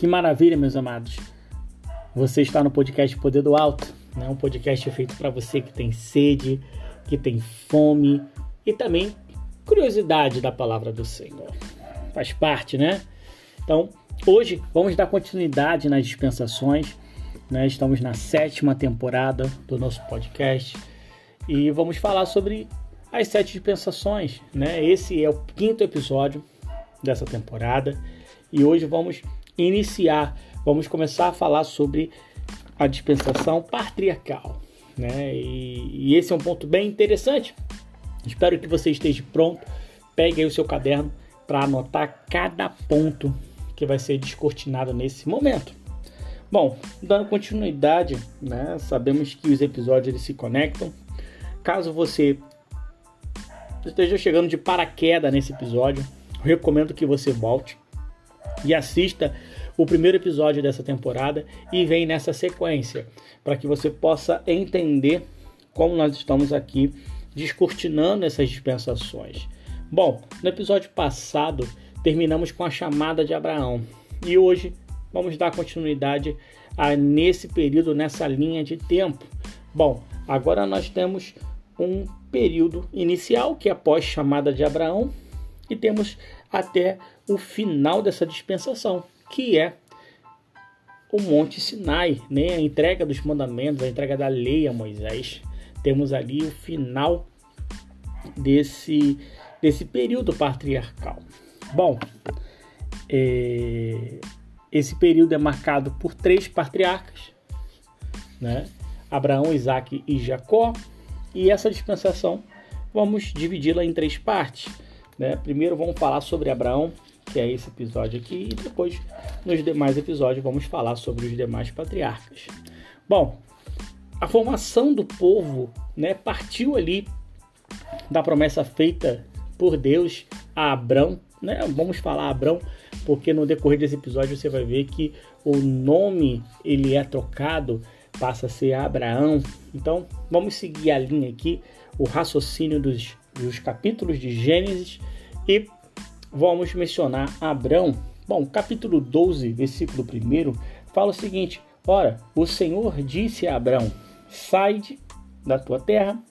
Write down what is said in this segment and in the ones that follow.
Que maravilha, meus amados. Você está no podcast Poder do Alto, né? um podcast feito para você que tem sede, que tem fome e também curiosidade da palavra do Senhor. Faz parte, né? Então, hoje vamos dar continuidade nas dispensações. Né? Estamos na sétima temporada do nosso podcast e vamos falar sobre as sete dispensações. Né? Esse é o quinto episódio dessa temporada e hoje vamos iniciar, vamos começar a falar sobre a dispensação patriarcal. Né? E, e esse é um ponto bem interessante. Espero que você esteja pronto. Pegue aí o seu caderno para anotar cada ponto que vai ser descortinado nesse momento. Bom, dando continuidade, né, sabemos que os episódios eles se conectam. Caso você esteja chegando de paraquedas nesse episódio, recomendo que você volte e assista o primeiro episódio dessa temporada e vem nessa sequência, para que você possa entender como nós estamos aqui descortinando essas dispensações. Bom, no episódio passado terminamos com a chamada de Abraão e hoje vamos dar continuidade a nesse período, nessa linha de tempo. Bom, agora nós temos um período inicial que é após chamada de Abraão e temos até o final dessa dispensação, que é o Monte Sinai, né? a entrega dos mandamentos, a entrega da lei a Moisés. Temos ali o final desse, desse período patriarcal. Bom, é, esse período é marcado por três patriarcas, né? Abraão, Isaac e Jacó. E essa dispensação vamos dividi-la em três partes. Né? Primeiro vamos falar sobre Abraão, que é esse episódio aqui, e depois, nos demais episódios, vamos falar sobre os demais patriarcas. Bom, a formação do povo né, partiu ali da promessa feita por Deus a Abrão. Né? Vamos falar Abrão, porque no decorrer desse episódio você vai ver que o nome ele é trocado, passa a ser Abraão. Então vamos seguir a linha aqui, o raciocínio dos, dos capítulos de Gênesis e vamos mencionar Abrão. Bom, capítulo 12, versículo 1, fala o seguinte: Ora, o Senhor disse a Abrão: Sai da tua terra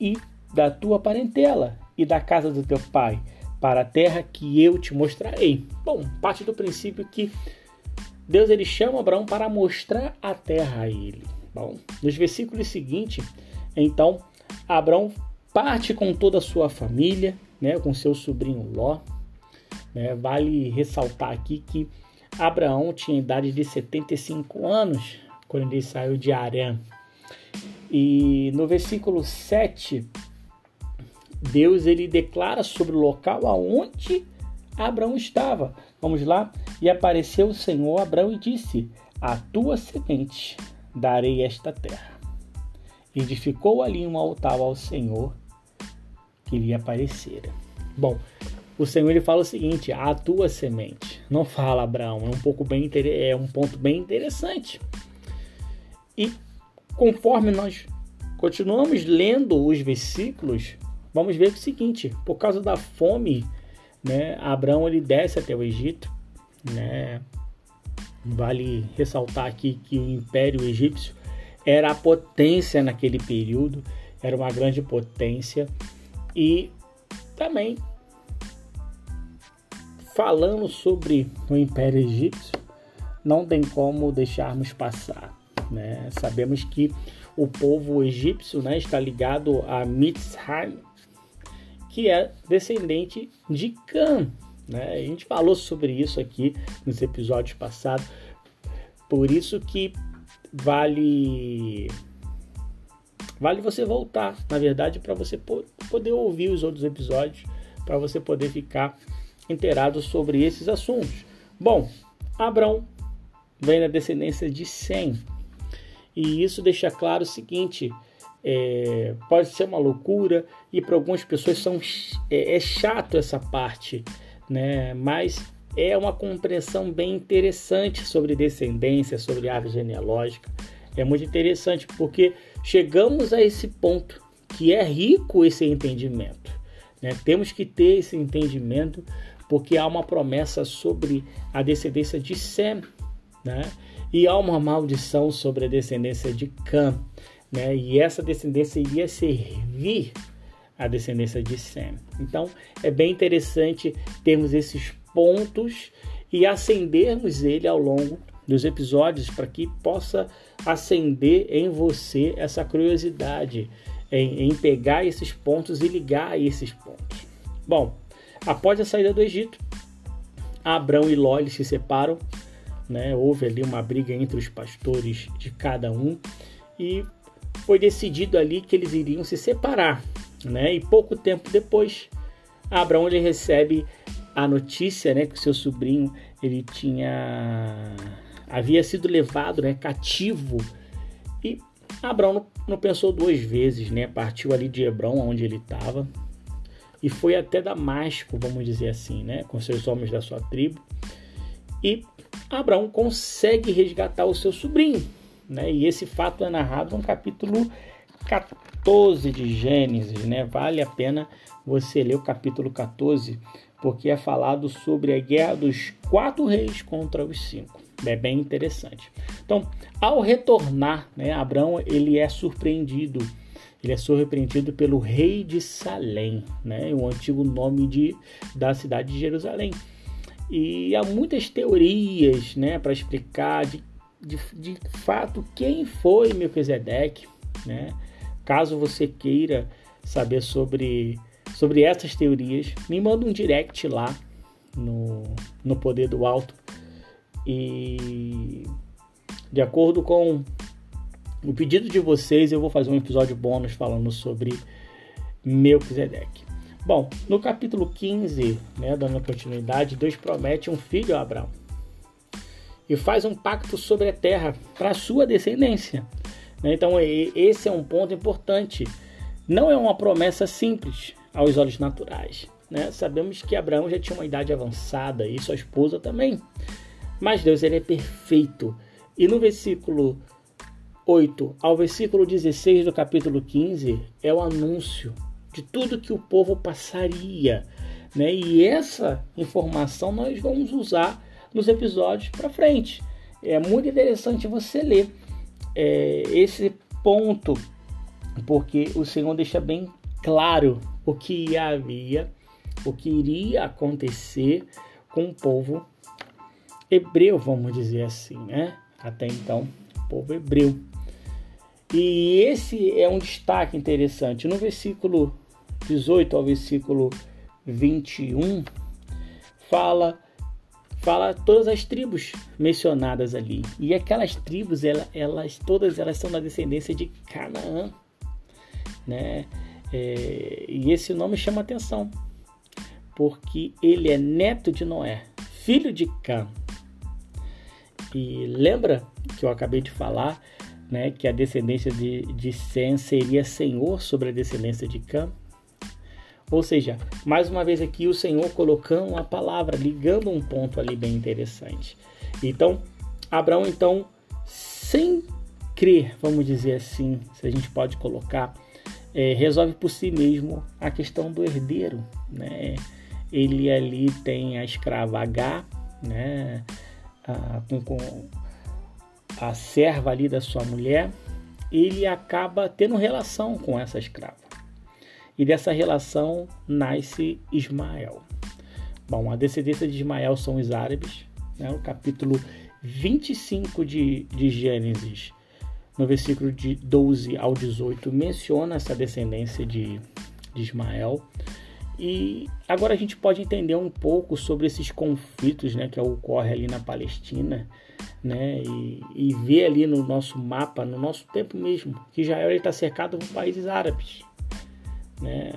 e da tua parentela e da casa do teu pai, para a terra que eu te mostrarei. Bom, parte do princípio que Deus ele chama Abraão para mostrar a terra a ele. Bom, nos versículos seguintes, então, Abraão parte com toda a sua família, né, com seu sobrinho Ló. Né, vale ressaltar aqui que Abraão tinha idade de 75 anos quando ele saiu de Arã. E no versículo 7, Deus ele declara sobre o local aonde Abraão estava. Vamos lá? E apareceu o Senhor Abraão e disse: A tua semente darei esta terra. Edificou ali um altar ao Senhor que lhe aparecera. Bom, o Senhor ele fala o seguinte: a tua semente. Não fala Abraão, é um pouco bem é um ponto bem interessante. E conforme nós continuamos lendo os versículos, vamos ver o seguinte: por causa da fome, né, Abraão ele desce até o Egito, né? Vale ressaltar aqui que o Império Egípcio era a potência naquele período, era uma grande potência e também falando sobre o Império Egípcio, não tem como deixarmos passar. Né? Sabemos que o povo egípcio né, está ligado a Mitzrayim, que é descendente de Cã. Né? A gente falou sobre isso aqui nos episódios passados, por isso que vale vale você voltar, na verdade, para você poder ouvir os outros episódios, para você poder ficar inteirado sobre esses assuntos. Bom, Abraão vem da descendência de Sem, e isso deixa claro o seguinte: é, pode ser uma loucura e para algumas pessoas são, é, é chato essa parte, né? Mas é uma compreensão bem interessante sobre descendência, sobre árvore genealógica. É muito interessante porque chegamos a esse ponto que é rico esse entendimento. Né? Temos que ter esse entendimento porque há uma promessa sobre a descendência de Sem, né? E há uma maldição sobre a descendência de Cã, né? E essa descendência iria servir a descendência de Sem. Então, é bem interessante termos esses pontos e acendermos ele ao longo dos episódios para que possa acender em você essa curiosidade em, em pegar esses pontos e ligar esses pontos. Bom, após a saída do Egito, Abrão e Ló se separam, né? houve ali uma briga entre os pastores de cada um e foi decidido ali que eles iriam se separar. Né? E pouco tempo depois, Abraão ele recebe a notícia né, que o seu sobrinho ele tinha havia sido levado né, cativo e Abraão não, não, pensou duas vezes, né? Partiu ali de Hebron, onde ele estava, e foi até Damasco, vamos dizer assim, né? Com seus homens da sua tribo. E Abraão consegue resgatar o seu sobrinho, né? E esse fato é narrado no capítulo 14 de Gênesis, né? Vale a pena você ler o capítulo 14, porque é falado sobre a guerra dos quatro reis contra os cinco. É bem interessante. Então, ao retornar, né, Abraão ele é surpreendido. Ele é surpreendido pelo rei de Salém, né, o antigo nome de, da cidade de Jerusalém. E há muitas teorias né, para explicar de, de, de fato quem foi Melquisedeque. Né? Caso você queira saber sobre, sobre essas teorias, me manda um direct lá no, no Poder do Alto e de acordo com o pedido de vocês, eu vou fazer um episódio bônus falando sobre Melquisedeque. Bom, no capítulo 15, né, dando continuidade, Deus promete um filho a Abraão e faz um pacto sobre a terra para sua descendência. Né? Então, esse é um ponto importante. Não é uma promessa simples aos olhos naturais. Né? Sabemos que Abraão já tinha uma idade avançada e sua esposa também. Mas Deus ele é perfeito. E no versículo 8 ao versículo 16 do capítulo 15 é o anúncio de tudo que o povo passaria. Né? E essa informação nós vamos usar nos episódios para frente. É muito interessante você ler é, esse ponto, porque o Senhor deixa bem claro o que havia, o que iria acontecer com o povo hebreu, vamos dizer assim, né? Até então, povo hebreu. E esse é um destaque interessante. No versículo 18 ao versículo 21, fala fala todas as tribos mencionadas ali. E aquelas tribos, elas, elas todas elas são da descendência de Canaã, né? É, e esse nome chama atenção, porque ele é neto de Noé, filho de Cã, lembra que eu acabei de falar, né, que a descendência de, de Sem seria senhor sobre a descendência de Cam? Ou seja, mais uma vez aqui o Senhor colocando uma palavra, ligando um ponto ali bem interessante. Então, Abraão, então, sem crer, vamos dizer assim, se a gente pode colocar, é, resolve por si mesmo a questão do herdeiro. Né? Ele ali tem a escrava H, né? Com, com a serva ali da sua mulher, ele acaba tendo relação com essa escrava. E dessa relação nasce Ismael. Bom, a descendência de Ismael são os árabes. Né? O capítulo 25 de, de Gênesis, no versículo de 12 ao 18, menciona essa descendência de, de Ismael. E agora a gente pode entender um pouco sobre esses conflitos né, que ocorrem ali na Palestina, né, e, e ver ali no nosso mapa, no nosso tempo mesmo, que Israel está cercado por países árabes. Né,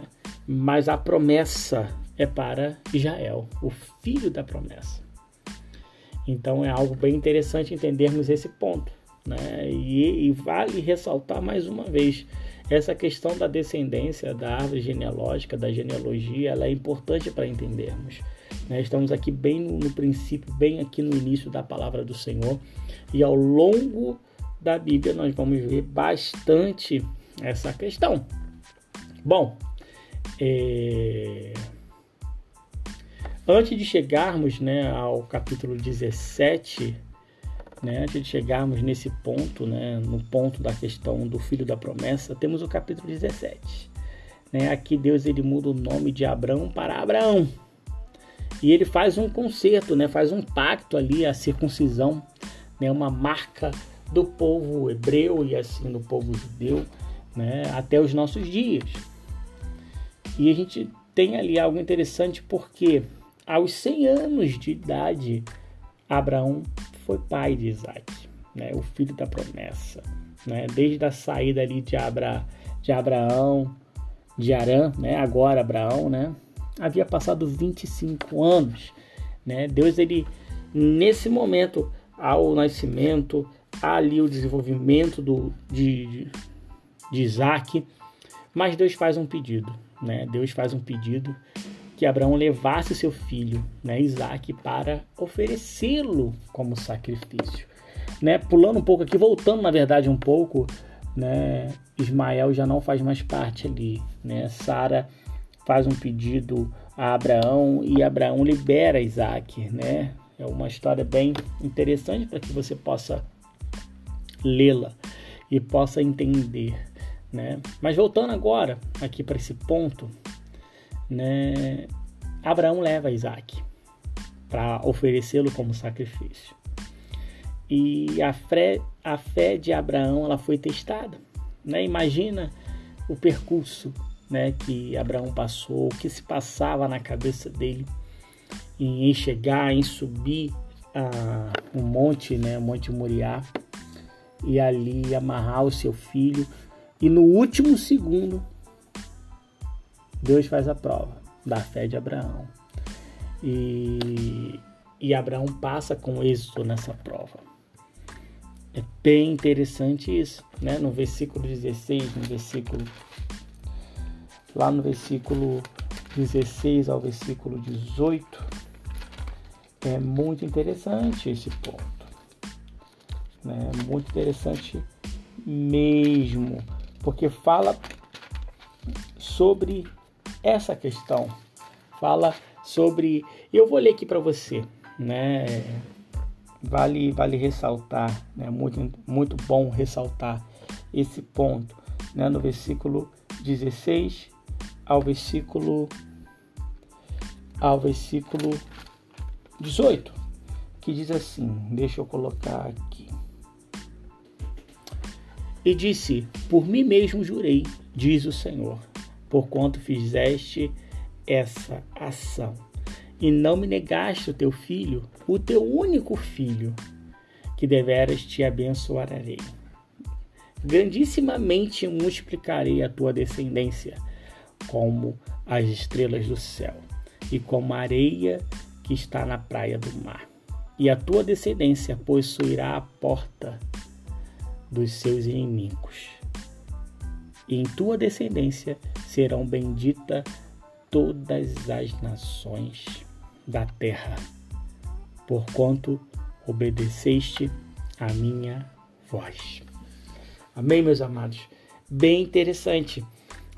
mas a promessa é para Israel, o filho da promessa. Então é algo bem interessante entendermos esse ponto. Né, e, e vale ressaltar mais uma vez essa questão da descendência, da árvore genealógica, da genealogia, ela é importante para entendermos. Né? Estamos aqui bem no, no princípio, bem aqui no início da palavra do Senhor, e ao longo da Bíblia nós vamos ver bastante essa questão. Bom, é... Antes de chegarmos né, ao capítulo 17, né, antes de chegarmos nesse ponto, né, no ponto da questão do filho da promessa, temos o capítulo 17. Né? Aqui Deus ele muda o nome de Abraão para Abraão. E ele faz um concerto, né? faz um pacto ali, a circuncisão, né? uma marca do povo hebreu e assim do povo judeu né? até os nossos dias. E a gente tem ali algo interessante porque aos 100 anos de idade, Abraão foi pai de Isaac, né? o filho da promessa. Né? Desde a saída ali de, Abra, de Abraão, de Arã, né? agora Abraão, né? havia passado 25 anos. Né? Deus, ele, nesse momento, ao nascimento, ali o desenvolvimento do, de, de Isaac, mas Deus faz um pedido. Né? Deus faz um pedido que Abraão levasse seu filho, né, Isaac, para oferecê-lo como sacrifício. Né? Pulando um pouco aqui, voltando na verdade um pouco, né, Ismael já não faz mais parte ali. Né? Sara faz um pedido a Abraão e Abraão libera Isaac, né? É uma história bem interessante para que você possa lê-la e possa entender, né? Mas voltando agora aqui para esse ponto, né? Abraão leva Isaac para oferecê-lo como sacrifício. E a fé, a fé de Abraão ela foi testada. Né? Imagina o percurso né, que Abraão passou, o que se passava na cabeça dele em chegar, em subir a, um monte, né, o Monte Moriá, e ali amarrar o seu filho. E no último segundo, Deus faz a prova da fé de Abraão. E, e Abraão passa com êxito nessa prova. É bem interessante isso, né? No versículo 16, no versículo lá no versículo 16 ao versículo 18, é muito interessante esse ponto. Né? Muito interessante mesmo, porque fala sobre essa questão. Fala sobre. Eu vou ler aqui para você, né? Vale, vale ressaltar, né? Muito, muito bom ressaltar esse ponto, né? No versículo 16 ao versículo ao versículo 18, que diz assim: Deixa eu colocar aqui. E disse: Por mim mesmo jurei, diz o Senhor, porquanto fizeste essa ação, e não me negaste o teu filho, o teu único filho, que deveras te abençoarei. Grandissimamente multiplicarei a tua descendência como as estrelas do céu e como a areia que está na praia do mar. E a tua descendência possuirá a porta dos seus inimigos. E em tua descendência serão benditas todas as nações da terra, porquanto obedeceste a minha voz. Amém, meus amados? Bem interessante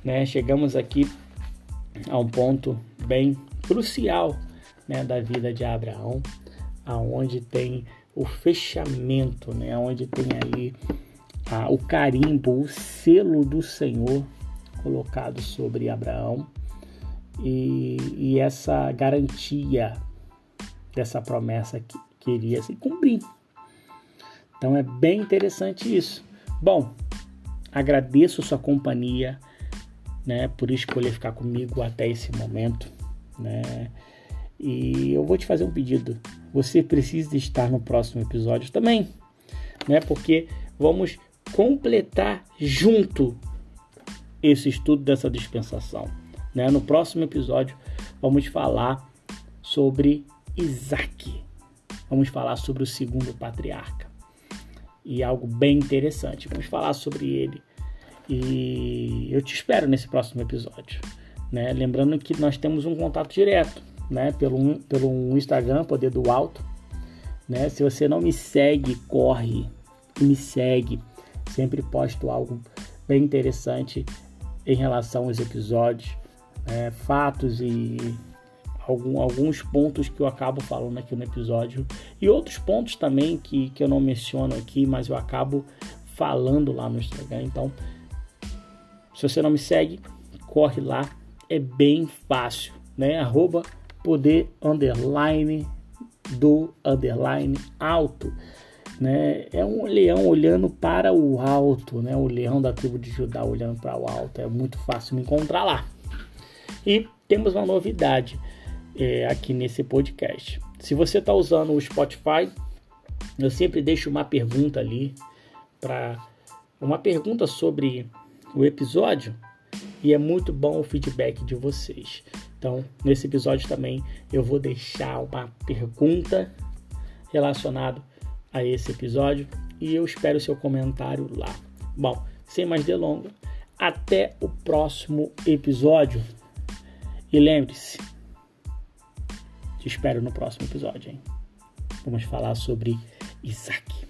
né, chegamos aqui a um ponto bem crucial né, da vida de Abraão, aonde tem o fechamento, né, onde tem ali o carimbo, o selo do Senhor colocado sobre Abraão e, e essa garantia dessa promessa que queria se cumprir. Então é bem interessante isso. Bom, agradeço sua companhia né, por escolher ficar comigo até esse momento, né? E eu vou te fazer um pedido. Você precisa estar no próximo episódio também, né? Porque vamos completar junto esse estudo dessa dispensação, né? No próximo episódio vamos falar sobre Isaac. Vamos falar sobre o segundo patriarca. E algo bem interessante. Vamos falar sobre ele e eu te espero nesse próximo episódio. Né? Lembrando que nós temos um contato direto né? pelo, pelo Instagram, Poder do Alto. Né? Se você não me segue, corre me segue. Sempre posto algo bem interessante em relação aos episódios, né? fatos e algum, alguns pontos que eu acabo falando aqui no episódio e outros pontos também que, que eu não menciono aqui, mas eu acabo falando lá no Instagram. Então, se você não me segue, corre lá, é bem fácil, né? Arroba poder underline do underline alto. Né? É um leão olhando para o alto, né? O leão da tribo de Judá olhando para o alto. É muito fácil me encontrar lá. E temos uma novidade é, aqui nesse podcast. Se você está usando o Spotify, eu sempre deixo uma pergunta ali para uma pergunta sobre o episódio e é muito bom o feedback de vocês. Então, nesse episódio também eu vou deixar uma pergunta relacionada a esse episódio e eu espero seu comentário lá. Bom, sem mais delongas, até o próximo episódio. E lembre-se, te espero no próximo episódio, hein? Vamos falar sobre Isaac.